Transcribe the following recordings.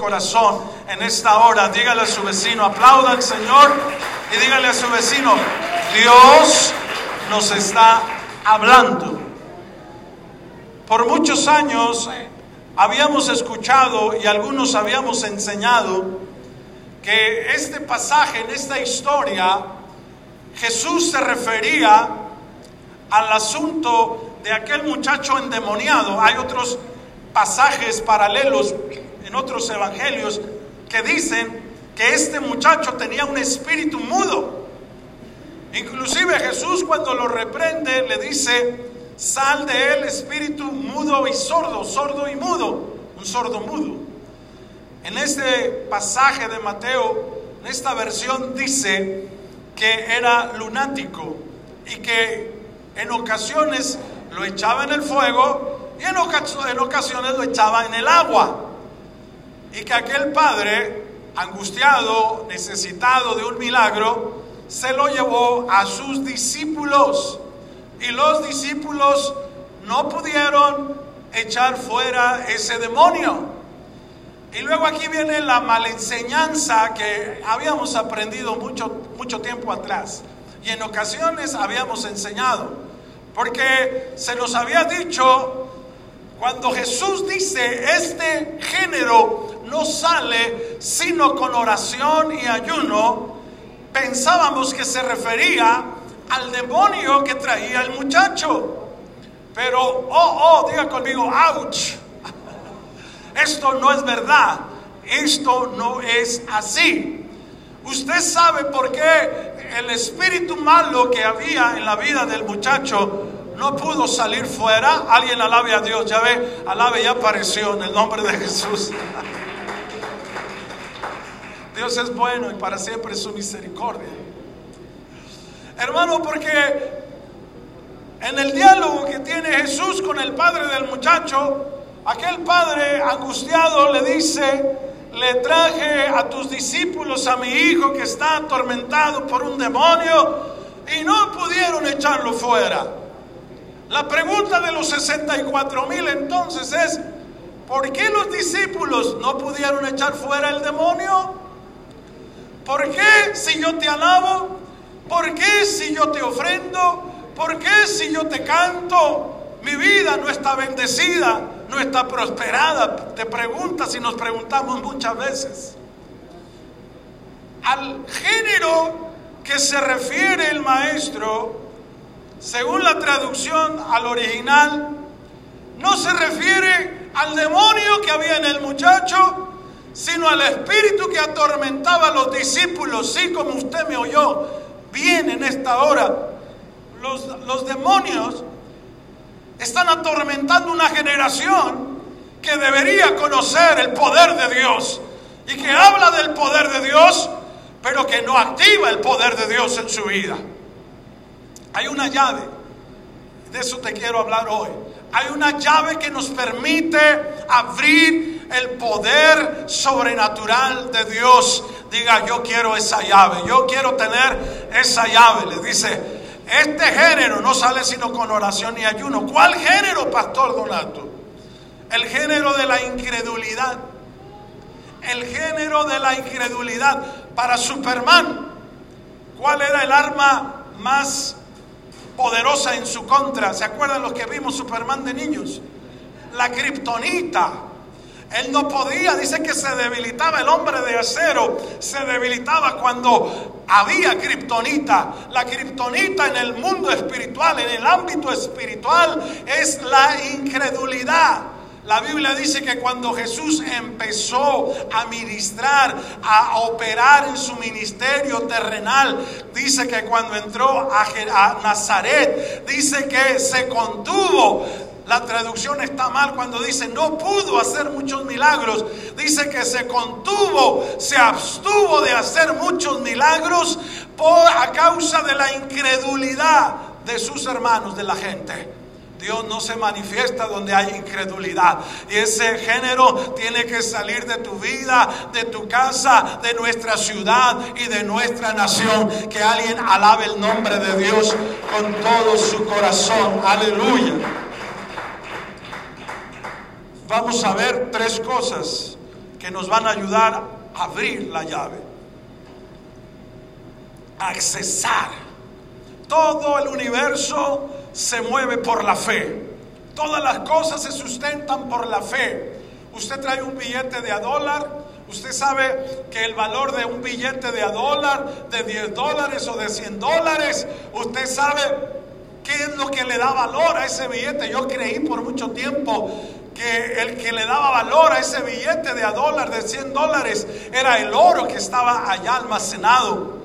corazón en esta hora. Dígale a su vecino, aplauda al Señor y dígale a su vecino, Dios nos está hablando. Por muchos años habíamos escuchado y algunos habíamos enseñado que este pasaje, en esta historia, Jesús se refería al asunto de aquel muchacho endemoniado. Hay otros pasajes paralelos en otros evangelios que dicen que este muchacho tenía un espíritu mudo. Inclusive Jesús cuando lo reprende le dice, sal de él espíritu mudo y sordo, sordo y mudo, un sordo mudo. En este pasaje de Mateo, en esta versión dice que era lunático y que en ocasiones lo echaba en el fuego y en ocasiones lo echaba en el agua. Y que aquel padre, angustiado, necesitado de un milagro, se lo llevó a sus discípulos. Y los discípulos no pudieron echar fuera ese demonio. Y luego aquí viene la malenseñanza que habíamos aprendido mucho, mucho tiempo atrás. Y en ocasiones habíamos enseñado. Porque se nos había dicho, cuando Jesús dice, este género no sale sino con oración y ayuno, pensábamos que se refería al demonio que traía el muchacho. Pero, oh, oh, diga conmigo, ouch. Esto no es verdad. Esto no es así. Usted sabe por qué el espíritu malo que había en la vida del muchacho no pudo salir fuera. Alguien alabe a Dios. Ya ve, alabe ya apareció en el nombre de Jesús. Dios es bueno y para siempre su misericordia. Hermano, porque en el diálogo que tiene Jesús con el padre del muchacho, aquel padre angustiado le dice, le traje a tus discípulos a mi hijo que está atormentado por un demonio y no pudieron echarlo fuera. La pregunta de los 64 mil entonces es, ¿por qué los discípulos no pudieron echar fuera el demonio? ¿Por qué si yo te alabo? ¿Por qué si yo te ofrendo? ¿Por qué si yo te canto? Mi vida no está bendecida, no está prosperada. Te preguntas y nos preguntamos muchas veces. Al género que se refiere el maestro, según la traducción al original, no se refiere al demonio que había en el muchacho, sino al espíritu que atormentaba a los discípulos, sí como usted me oyó, bien en esta hora. Los, los demonios están atormentando una generación que debería conocer el poder de Dios y que habla del poder de Dios, pero que no activa el poder de Dios en su vida. Hay una llave, de eso te quiero hablar hoy. Hay una llave que nos permite abrir el poder sobrenatural de Dios. Diga, yo quiero esa llave, yo quiero tener esa llave. Le dice, este género no sale sino con oración y ayuno. ¿Cuál género, Pastor Donato? El género de la incredulidad. El género de la incredulidad. Para Superman, ¿cuál era el arma más poderosa en su contra? ¿Se acuerdan los que vimos Superman de niños? La kriptonita. Él no podía, dice que se debilitaba el hombre de acero, se debilitaba cuando había kriptonita. La kriptonita en el mundo espiritual, en el ámbito espiritual, es la incredulidad. La Biblia dice que cuando Jesús empezó a ministrar, a operar en su ministerio terrenal, dice que cuando entró a, Nazaret, dice que se contuvo la traducción está mal cuando dice no pudo hacer muchos milagros. Dice que se contuvo, se abstuvo de hacer muchos milagros por a causa de la incredulidad de sus hermanos, de la gente. Dios no se manifiesta donde hay incredulidad. Y ese género tiene que salir de tu vida, de tu casa, de nuestra ciudad y de nuestra nación. Que alguien alabe el nombre de Dios con todo su corazón. Aleluya vamos a ver tres cosas que nos van a ayudar a abrir la llave, accesar. Todo el universo se mueve por la fe. Todas las cosas se sustentan por la fe. Usted trae un billete de a dólar, usted sabe que el valor de un billete de a dólar, de 10 dólares o de 100 dólares, usted sabe qué es lo que le da valor a ese billete. Yo creí por mucho tiempo que el que le daba valor a ese billete de a dólar, de 100 dólares, era el oro que estaba allá almacenado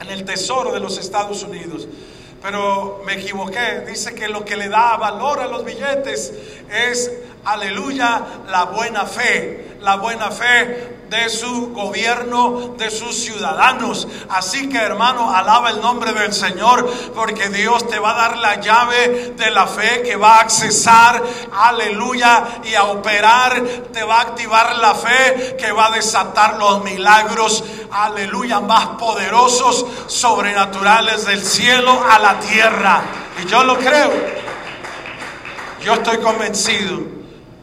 en el tesoro de los Estados Unidos pero me equivoqué. Dice que lo que le da valor a los billetes es, aleluya, la buena fe. La buena fe de su gobierno, de sus ciudadanos. Así que hermano, alaba el nombre del Señor, porque Dios te va a dar la llave de la fe que va a accesar, aleluya, y a operar, te va a activar la fe que va a desatar los milagros, aleluya, más poderosos, sobrenaturales del cielo a la tierra. Y yo lo creo. Yo estoy convencido.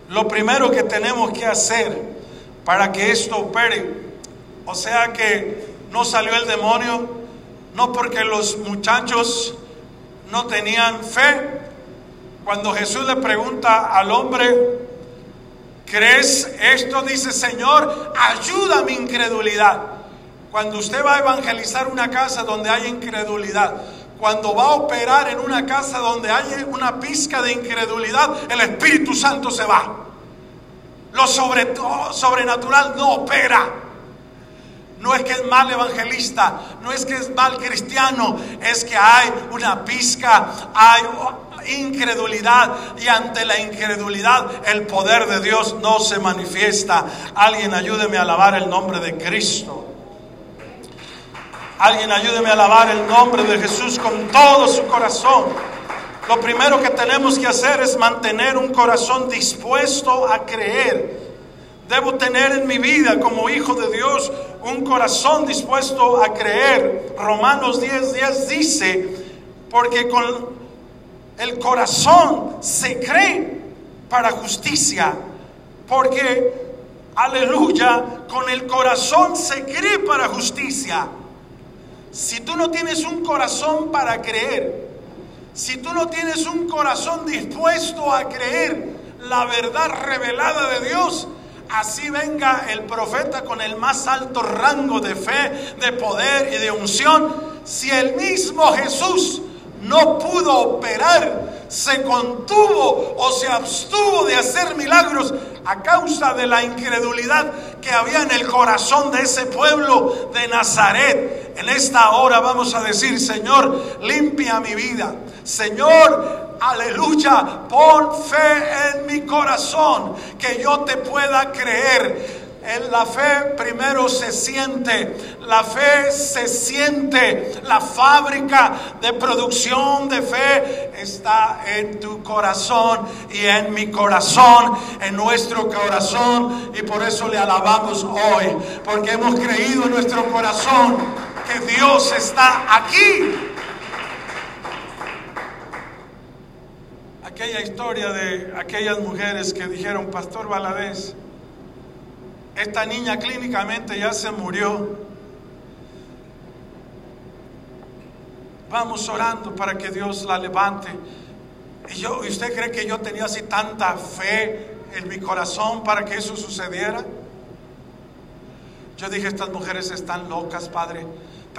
Lo primero que tenemos que hacer para que esto opere. O sea que no salió el demonio, no porque los muchachos no tenían fe. Cuando Jesús le pregunta al hombre, ¿crees esto? Dice, Señor, ayuda mi incredulidad. Cuando usted va a evangelizar una casa donde hay incredulidad, cuando va a operar en una casa donde hay una pizca de incredulidad, el Espíritu Santo se va. Lo sobre, sobrenatural no opera. No es que es mal evangelista, no es que es mal cristiano, es que hay una pizca, hay incredulidad y ante la incredulidad el poder de Dios no se manifiesta. Alguien ayúdeme a alabar el nombre de Cristo. Alguien ayúdeme a alabar el nombre de Jesús con todo su corazón. Lo primero que tenemos que hacer es mantener un corazón dispuesto a creer. Debo tener en mi vida como hijo de Dios un corazón dispuesto a creer. Romanos 10, 10 dice, porque con el corazón se cree para justicia, porque, aleluya, con el corazón se cree para justicia. Si tú no tienes un corazón para creer, si tú no tienes un corazón dispuesto a creer la verdad revelada de Dios, así venga el profeta con el más alto rango de fe, de poder y de unción, si el mismo Jesús no pudo operar, se contuvo o se abstuvo de hacer milagros a causa de la incredulidad que había en el corazón de ese pueblo de Nazaret. En esta hora vamos a decir, Señor, limpia mi vida. Señor, aleluya, pon fe en mi corazón, que yo te pueda creer. En la fe primero se siente, la fe se siente, la fábrica de producción de fe está en tu corazón y en mi corazón, en nuestro corazón y por eso le alabamos hoy, porque hemos creído en nuestro corazón que Dios está aquí aquella historia de aquellas mujeres que dijeron, Pastor Valadez, esta niña clínicamente ya se murió. Vamos orando para que Dios la levante. Y, yo, ¿y usted cree que yo tenía así tanta fe en mi corazón para que eso sucediera? Yo dije, estas mujeres están locas, Padre.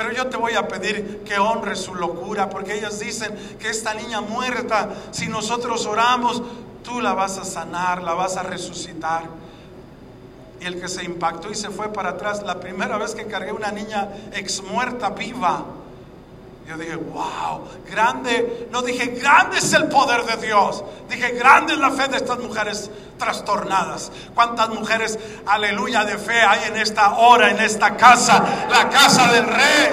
Pero yo te voy a pedir que honres su locura, porque ellas dicen que esta niña muerta, si nosotros oramos, tú la vas a sanar, la vas a resucitar. Y el que se impactó y se fue para atrás, la primera vez que cargué una niña ex muerta viva, yo dije, wow, grande, no dije, grande es el poder de Dios. Dije, grande es la fe de estas mujeres trastornadas. ¿Cuántas mujeres, aleluya, de fe hay en esta hora, en esta casa, la casa del rey?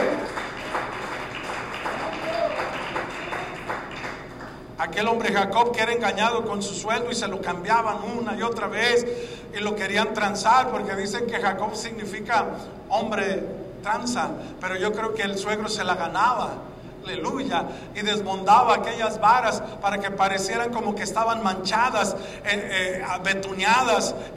Aquel hombre Jacob que era engañado con su sueldo y se lo cambiaban una y otra vez y lo querían transar porque dicen que Jacob significa hombre tranza, pero yo creo que el suegro se la ganaba aleluya, y desmondaba aquellas varas para que parecieran como que estaban manchadas, eh, eh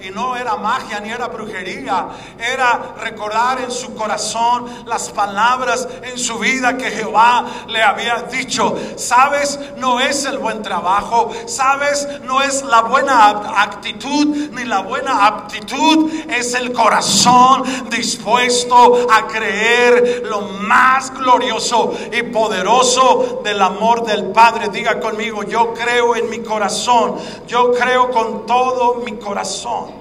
y no era magia ni era brujería, era recordar en su corazón las palabras en su vida que Jehová le había dicho. Sabes, no es el buen trabajo, sabes, no es la buena actitud ni la buena aptitud, es el corazón dispuesto a creer lo más glorioso y poderoso del amor del Padre. Diga conmigo, yo creo en mi corazón, yo creo con todo mi corazón.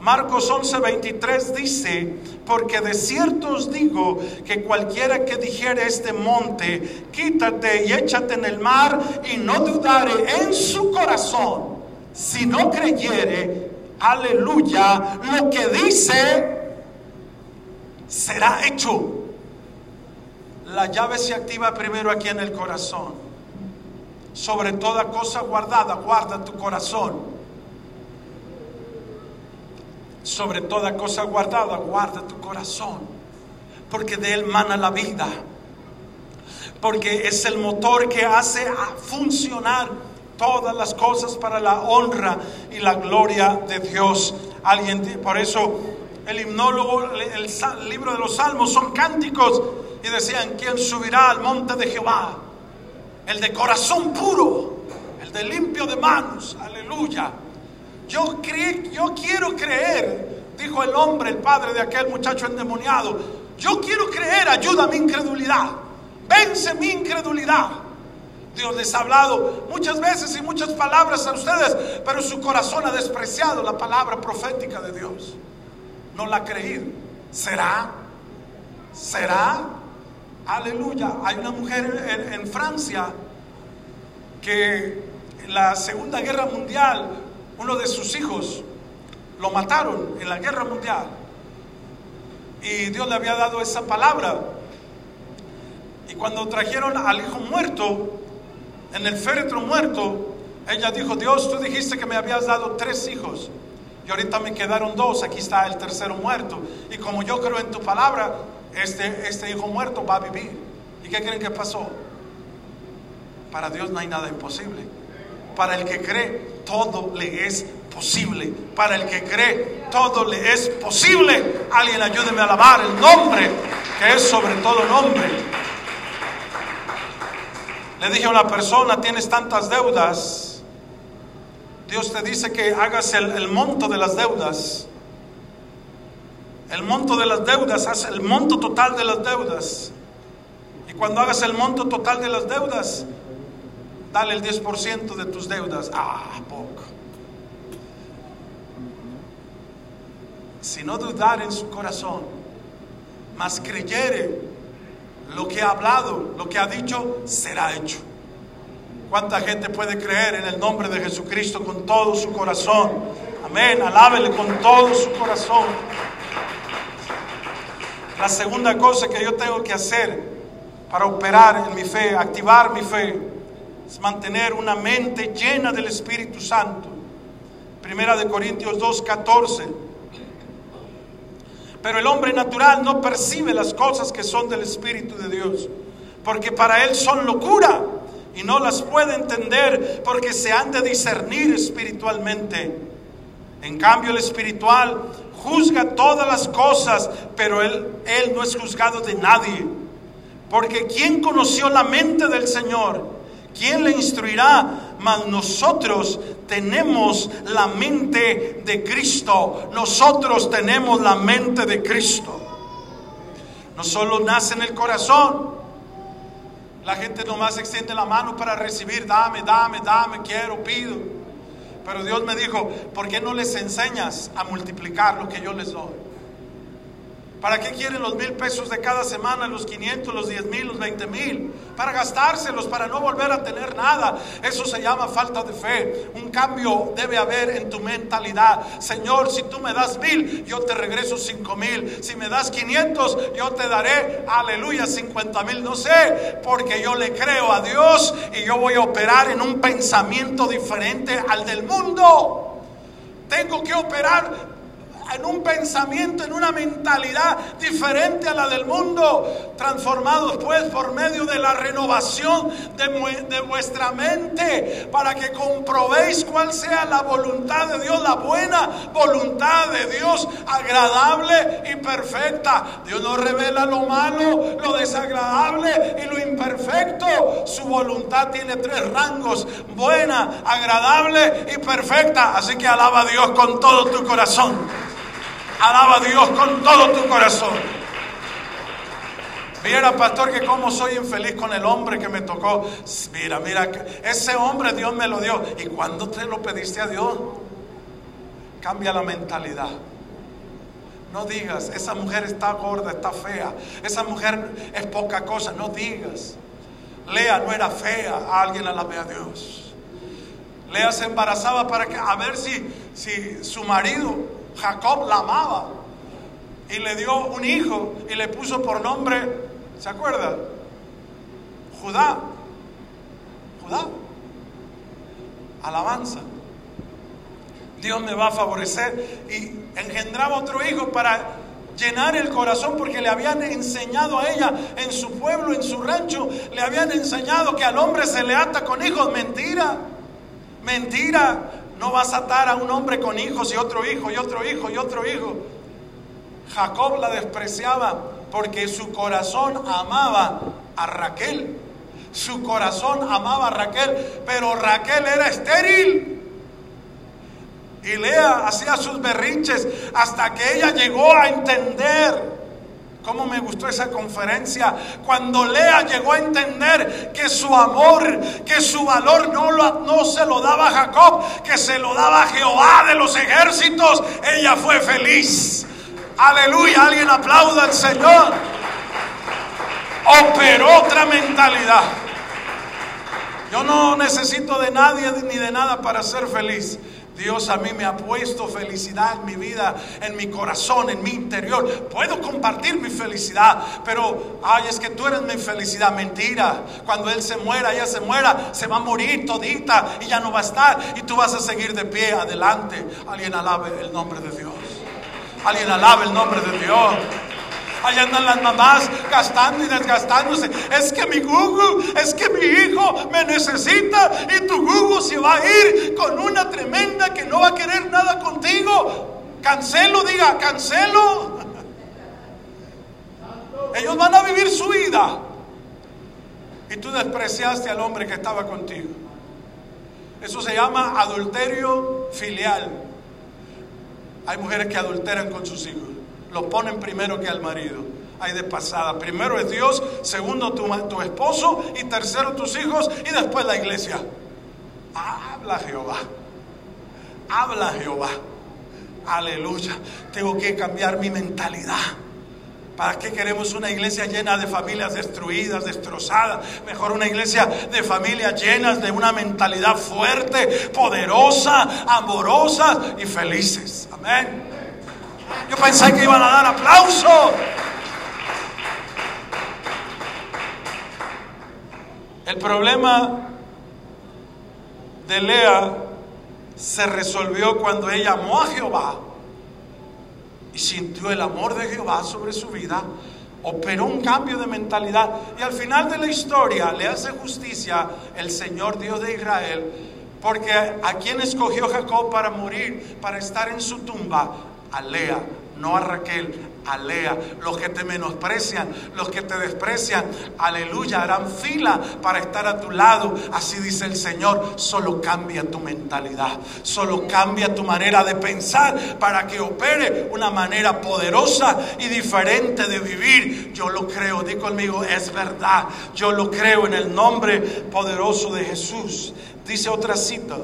Marcos 11:23 dice, porque de cierto os digo que cualquiera que dijere este monte, quítate y échate en el mar, y no dudare en su corazón, si no creyere, aleluya, lo que dice será hecho. La llave se activa primero aquí en el corazón. Sobre toda cosa guardada, guarda tu corazón sobre toda cosa guardada, guarda tu corazón, porque de él mana la vida, porque es el motor que hace funcionar todas las cosas para la honra y la gloria de Dios. Alguien, por eso el himnólogo, el, libro de los salmos son cánticos y decían, ¿quién subirá al monte de Jehová? El de corazón puro, el de limpio de manos, aleluya yo, yo quiero creer, dijo el hombre, el padre de aquel muchacho endemoniado. Yo quiero creer, ayuda a mi incredulidad. Vence mi incredulidad. Dios les ha hablado muchas veces y muchas palabras a ustedes, pero su corazón ha despreciado la palabra profética de Dios. No la ha creído. ¿Será? ¿Será? Aleluya. Hay una mujer en Francia que en la Segunda Guerra Mundial uno de sus hijos lo mataron en la guerra mundial. Y Dios le había dado esa palabra. Y cuando trajeron al hijo muerto, en el féretro muerto, ella dijo, Dios, tú dijiste que me habías dado tres hijos. Y ahorita me quedaron dos, aquí está el tercero muerto. Y como yo creo en tu palabra, este, este hijo muerto va a vivir. ¿Y qué creen que pasó? Para Dios no hay nada imposible. Para el que cree, todo le es posible. Para el que cree, todo le es posible. Alguien ayúdeme a alabar el nombre que es sobre todo nombre. Le dije a una persona, tienes tantas deudas. Dios te dice que hagas el, monto de las deudas. El monto de las deudas, haz el monto total de las deudas. Y cuando hagas el monto total de las deudas, dale el 10% de tus deudas. Ah, poco. Si no dudar en su corazón, mas creyere lo que ha hablado, lo que ha dicho, será hecho. ¿Cuánta gente puede creer en el nombre de Jesucristo con todo su corazón? Amén, alábele con todo su corazón. La segunda cosa que yo tengo que hacer para operar en mi fe, activar mi fe, es mantener una mente llena del Espíritu Santo. Primera de Corintios 2, 14. Pero el hombre natural no percibe las cosas que son del Espíritu de Dios, porque para él son locura y no las puede entender porque se han de discernir espiritualmente. En cambio, el espiritual juzga todas las cosas, pero él, él no es juzgado de nadie. Porque ¿quién conoció la mente del Señor? ¿Quién le instruirá? Mas nosotros tenemos la mente de Cristo. Nosotros tenemos la mente de Cristo. No solo nace en el corazón. La gente nomás extiende la mano para recibir, dame, dame, dame, quiero, pido. Pero Dios me dijo, ¿por qué no les enseñas a multiplicar lo que yo les doy? ¿Para qué quieren los mil pesos de cada semana, los 500, los 10 mil, los 20 mil? Para gastárselos, para no volver a tener nada. Eso se llama falta de fe. Un cambio debe haber en tu mentalidad. Señor, si tú me das mil, yo te regreso cinco mil. Si me das 500, yo te daré, aleluya, 50 mil. No sé, porque yo le creo a Dios y yo voy a operar en un pensamiento diferente al del mundo. Tengo que operar en un pensamiento, en una mentalidad diferente a la del mundo, transformados pues por medio de la renovación de, de vuestra mente, para que comprobéis cuál sea la voluntad de Dios, la buena voluntad de Dios, agradable y perfecta. Dios no revela lo malo, lo desagradable y lo imperfecto. Su voluntad tiene tres rangos, buena, agradable y perfecta. Así que alaba a Dios con todo tu corazón. Alaba a Dios con todo tu corazón. Mira, pastor, que como soy infeliz con el hombre que me tocó. Mira, mira, ese hombre Dios me lo dio. ¿Y cuando te lo pediste a Dios? Cambia la mentalidad. No digas, esa mujer está gorda, está fea. Esa mujer es poca cosa. No digas. Lea no era fea. Alguien alabe a Dios. Lea se embarazaba para que, a ver si, si su marido, Jacob, la amaba. Y le dio un hijo y le puso por nombre ¿Se acuerda? Judá. Judá. Alabanza. Dios me va a favorecer. Y engendraba otro hijo para llenar el corazón porque le habían enseñado a ella en su pueblo, en su rancho, le habían enseñado que al hombre se le ata con hijos. Mentira. Mentira. No vas a atar a un hombre con hijos y otro hijo y otro hijo y otro hijo. Jacob la despreciaba porque su corazón amaba a Raquel. Su corazón amaba a Raquel, pero Raquel era estéril. Y Lea hacía sus berrinches hasta que ella llegó a entender. ¿Cómo me gustó esa conferencia? Cuando Lea llegó a entender que su amor, que su valor no, lo, no se lo daba Jacob, que se lo daba Jehová de los ejércitos, ella fue feliz. Aleluya, alguien aplauda al Señor. Operó otra mentalidad. Yo no necesito de nadie ni de nada para ser feliz. Dios a mí me ha puesto felicidad en mi vida, en mi corazón, en mi interior. Puedo compartir mi felicidad, pero, ay, es que tú eres mi felicidad. Mentira. Cuando Él se muera, ella se muera, se va a morir todita y ya no va a estar. Y tú vas a seguir de pie adelante. Alguien alabe el nombre de Dios. Alguien alaba el nombre de Dios. Allá andan las mamás gastando y desgastándose. Es que mi Gugu, es que mi hijo me necesita y tu Gugu se va a ir con una tremenda que no va a querer nada contigo. Cancelo, diga, cancelo. Ellos van a vivir su vida. Y tú despreciaste al hombre que estaba contigo. Eso se llama adulterio filial. Hay mujeres que adulteran con sus hijos. Lo ponen primero que al marido. Hay de pasada. Primero es Dios, segundo tu, tu esposo y tercero tus hijos y después la iglesia. Habla Jehová. Habla Jehová. Aleluya. Tengo que cambiar mi mentalidad. ¿Para qué queremos una iglesia llena de familias destruidas, destrozadas? Mejor una iglesia de familias llenas de una mentalidad fuerte, poderosa, amorosa y felices. Amén. Yo pensé que iban a dar aplauso. El problema de Lea se resolvió cuando ella amó a Jehová y sintió el amor de Jehová sobre su vida, operó un cambio de mentalidad y al final de la historia le hace justicia el Señor Dios de Israel, porque a quien escogió Jacob para morir, para estar en su tumba, a Lea, no a Raquel, a Lea. Los que te menosprecian, los que te desprecian, aleluya, harán fila para estar a tu lado. Así dice el Señor, solo cambia tu mentalidad, solo cambia tu manera de pensar para que opere una manera poderosa y diferente de vivir. Yo lo creo, di conmigo, es verdad. Yo lo creo en el nombre poderoso de Jesús. Dice otra cita.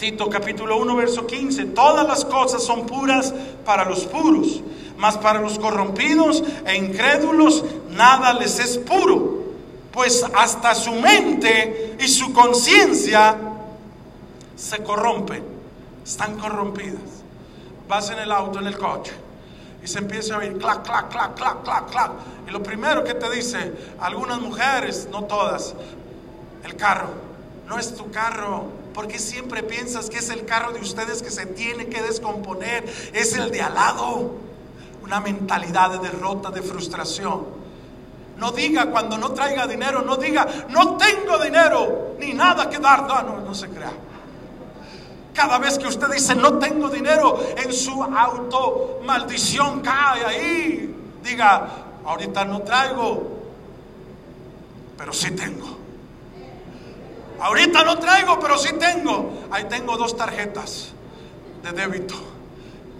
Tito capítulo 1, verso 15, todas las cosas son puras para los puros, mas para los corrompidos e incrédulos nada les es puro, pues hasta su mente y su conciencia se corrompen, están corrompidas. Vas en el auto, en el coche, y se empieza a oír clac, clac, clac, clac, clac, clac. Y lo primero que te dice algunas mujeres, no todas, el carro, no es tu carro, ¿Por qué siempre piensas que es el carro de ustedes que se tiene que descomponer? Es el de al lado. Una mentalidad de derrota, de frustración. No diga cuando no traiga dinero, no diga, no tengo dinero, ni nada que dar. No, no, no se crea. Cada vez que usted dice no tengo dinero, en su auto maldición cae ahí. Diga, ahorita no traigo, pero sí tengo. Ahorita no traigo, pero sí tengo. Ahí tengo dos tarjetas de débito.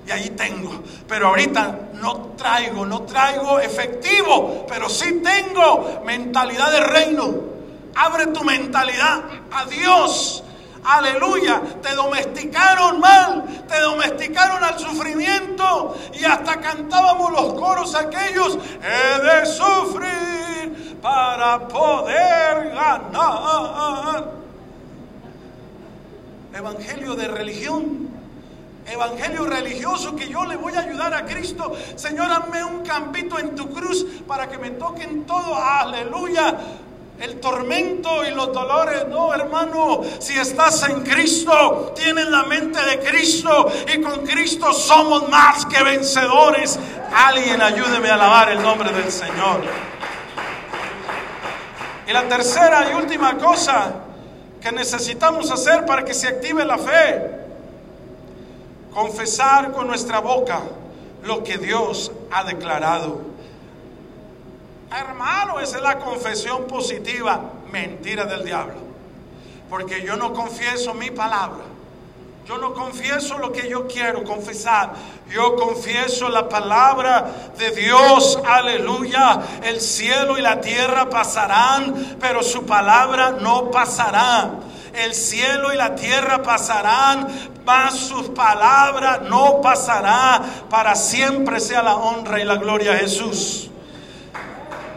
Y ahí tengo. Pero ahorita no traigo, no traigo efectivo, pero sí tengo mentalidad de reino. Abre tu mentalidad a Dios. Aleluya, te domesticaron mal, te domesticaron al sufrimiento y hasta cantábamos los coros aquellos, he de sufrir para poder ganar. Evangelio de religión. Evangelio religioso que yo le voy a ayudar a Cristo. Señor, hazme un campito en tu cruz para que me toquen todo. Aleluya el tormento y los dolores. No, hermano, si estás en Cristo, tienes la mente de Cristo y con Cristo somos más que vencedores. Alguien ayúdeme a alabar el nombre del Señor. Y la tercera y última cosa que necesitamos hacer para que se active la fe, confesar con nuestra boca lo que Dios ha declarado. Hermano, esa es la confesión positiva, mentira del diablo. Porque yo no confieso mi palabra. Yo no confieso lo que yo quiero confesar. Yo confieso la palabra de Dios. Aleluya. El cielo y la tierra pasarán, pero su palabra no pasará. El cielo y la tierra pasarán, mas sus palabras no pasará. Para siempre sea la honra y la gloria a Jesús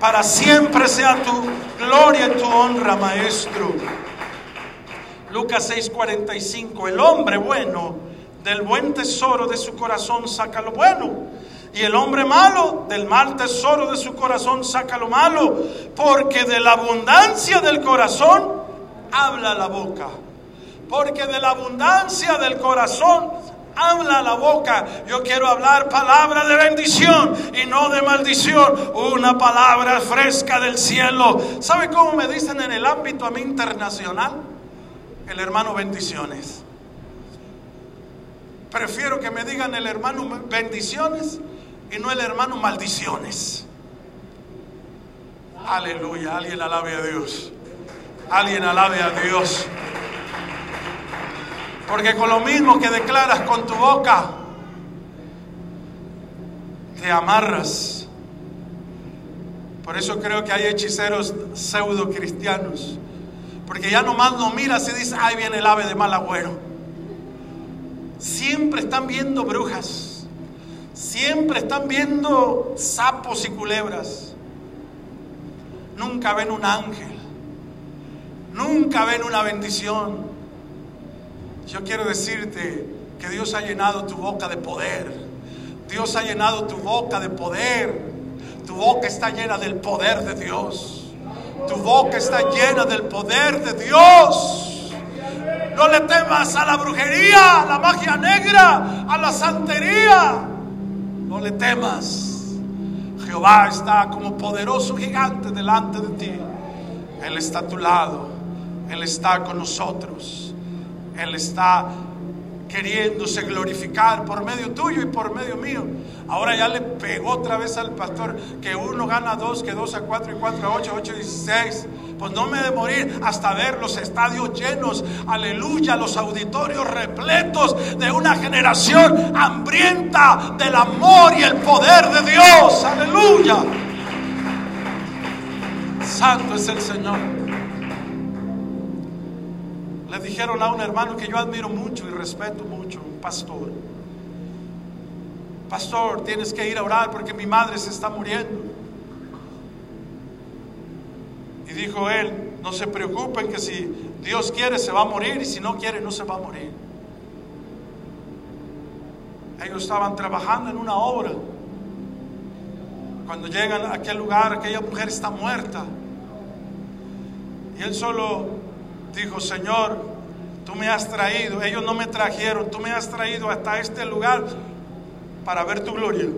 para siempre sea tu gloria y tu honra, Maestro. Lucas 6:45, el hombre bueno del buen tesoro de su corazón saca lo bueno. Y el hombre malo del mal tesoro de su corazón saca lo malo. Porque de la abundancia del corazón habla la boca. Porque de la abundancia del corazón habla la boca. Yo quiero hablar palabra de bendición y no de maldición. Una palabra fresca del cielo. ¿Sabe cómo me dicen en el ámbito a mí internacional? El hermano bendiciones. Prefiero que me digan el hermano bendiciones y no el hermano maldiciones. Aleluya. Alguien alabe a Dios. Alguien alabe a Dios. Porque con lo mismo que declaras con tu boca, te amarras. Por eso creo que hay hechiceros pseudo cristianos. Porque ya nomás no miras y dices, ahí viene el ave de mal agüero. Siempre están viendo brujas. Siempre están viendo sapos y culebras. Nunca ven un ángel. Nunca ven una bendición. Yo quiero decirte que Dios ha llenado tu boca de poder. Dios ha llenado tu boca de poder. Tu boca está llena del poder de Dios. Tu boca está llena del poder de Dios. No le temas a la brujería, a la magia negra, a la santería. No le temas. Jehová está como poderoso gigante delante de ti. Él está a tu lado. Él está con nosotros. Él está queriéndose glorificar por medio tuyo y por medio mío. Ahora ya le pegó otra vez al pastor que uno gana dos, que dos a cuatro y cuatro a ocho, ocho a dieciséis. Pues no me de morir hasta ver los estadios llenos, aleluya, los auditorios repletos de una generación hambrienta del amor y el poder de Dios, aleluya. Santo es el Señor. Le dijeron a un hermano que yo admiro mucho y respeto mucho, un pastor. Pastor, tienes que ir a orar porque mi madre se está muriendo. Y dijo él, no se preocupen que si Dios quiere se va a morir y si no quiere no se va a morir. Ellos estaban trabajando en una obra. Cuando llegan a aquel lugar, aquella mujer está muerta. Y él solo dijo, Señor, Tú me has traído, ellos no me trajeron, tú me has traído hasta este lugar para ver tu gloria.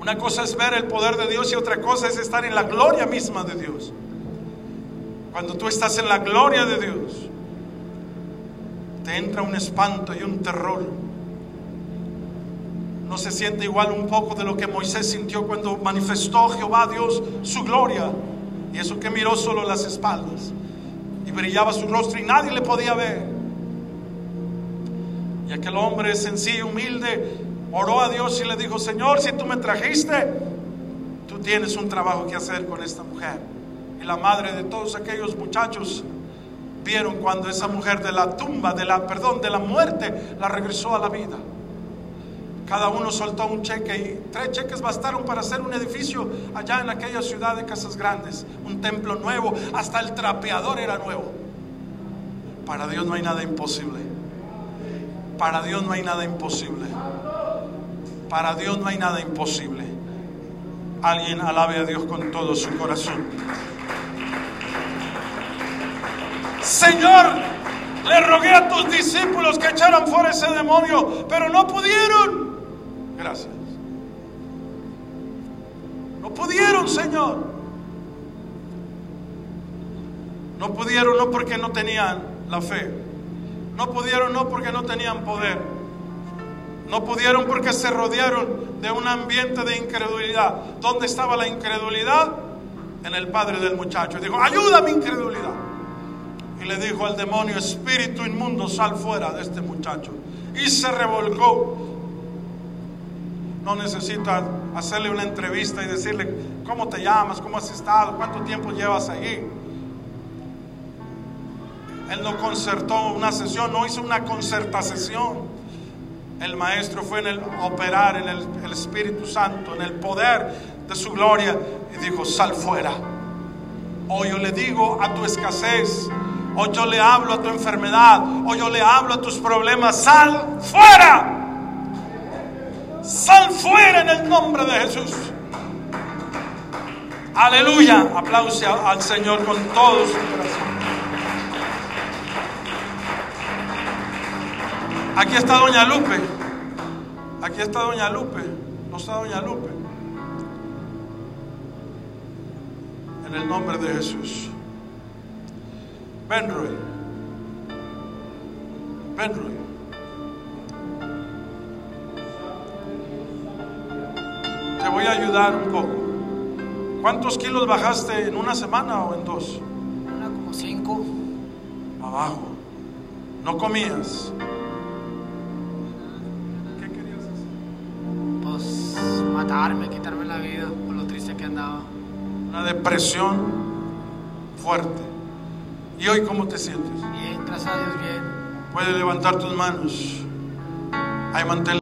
Una cosa es ver el poder de Dios y otra cosa es estar en la gloria misma de Dios. Cuando tú estás en la gloria de Dios, te entra un espanto y un terror. No se siente igual un poco de lo que Moisés sintió cuando manifestó Jehová Dios su gloria. Y eso que miró solo las espaldas. Y brillaba su rostro y nadie le podía ver. Y aquel hombre sencillo, humilde, oró a Dios y le dijo, Señor, si tú me trajiste, tú tienes un trabajo que hacer con esta mujer. Y la madre de todos aquellos muchachos vieron cuando esa mujer de la tumba, de la, perdón, de la muerte, la regresó a la vida. Cada uno soltó un cheque y tres cheques bastaron para hacer un edificio allá en aquella ciudad de Casas Grandes, un templo nuevo, hasta el trapeador era nuevo. Para Dios no hay nada imposible. Para Dios no hay nada imposible. Para Dios no hay nada imposible. Alguien alabe a Dios con todo su corazón. Señor, le rogué a tus discípulos que echaran fuera ese demonio, pero no pudieron. Gracias. No pudieron, Señor. No pudieron no porque no tenían la fe. No pudieron no porque no tenían poder. No pudieron porque se rodearon de un ambiente de incredulidad. ¿Dónde estaba la incredulidad? En el padre del muchacho. Dijo, ayuda mi incredulidad. Y le dijo al demonio, espíritu inmundo, sal fuera de este muchacho. Y se revolcó. No necesita hacerle una entrevista y decirle, ¿cómo te llamas? ¿Cómo has estado? ¿Cuánto tiempo llevas ahí? Él no concertó una sesión, no hizo una concertación. El maestro fue en el operar en el, el Espíritu Santo, en el poder de su gloria, y dijo, sal fuera. Hoy yo le digo a tu escasez, Hoy yo le hablo a tu enfermedad. Hoy yo le hablo a tus problemas. Sal fuera. Sal fuera en el nombre de Jesús. Aleluya. Aplauso al Señor con todo su corazón. Aquí está Doña Lupe. Aquí está Doña Lupe. No está Doña Lupe. En el nombre de Jesús. Ven, Roy. Ven, Roy. Voy a ayudar un poco. ¿Cuántos kilos bajaste en una semana o en dos? Una como cinco. Abajo. ¿No comías? ¿Qué querías hacer? Pues matarme, quitarme la vida por lo triste que andaba. Una depresión fuerte. ¿Y hoy cómo te sientes? Bien, gracias a Dios, bien. Puedes levantar tus manos. Hay mantel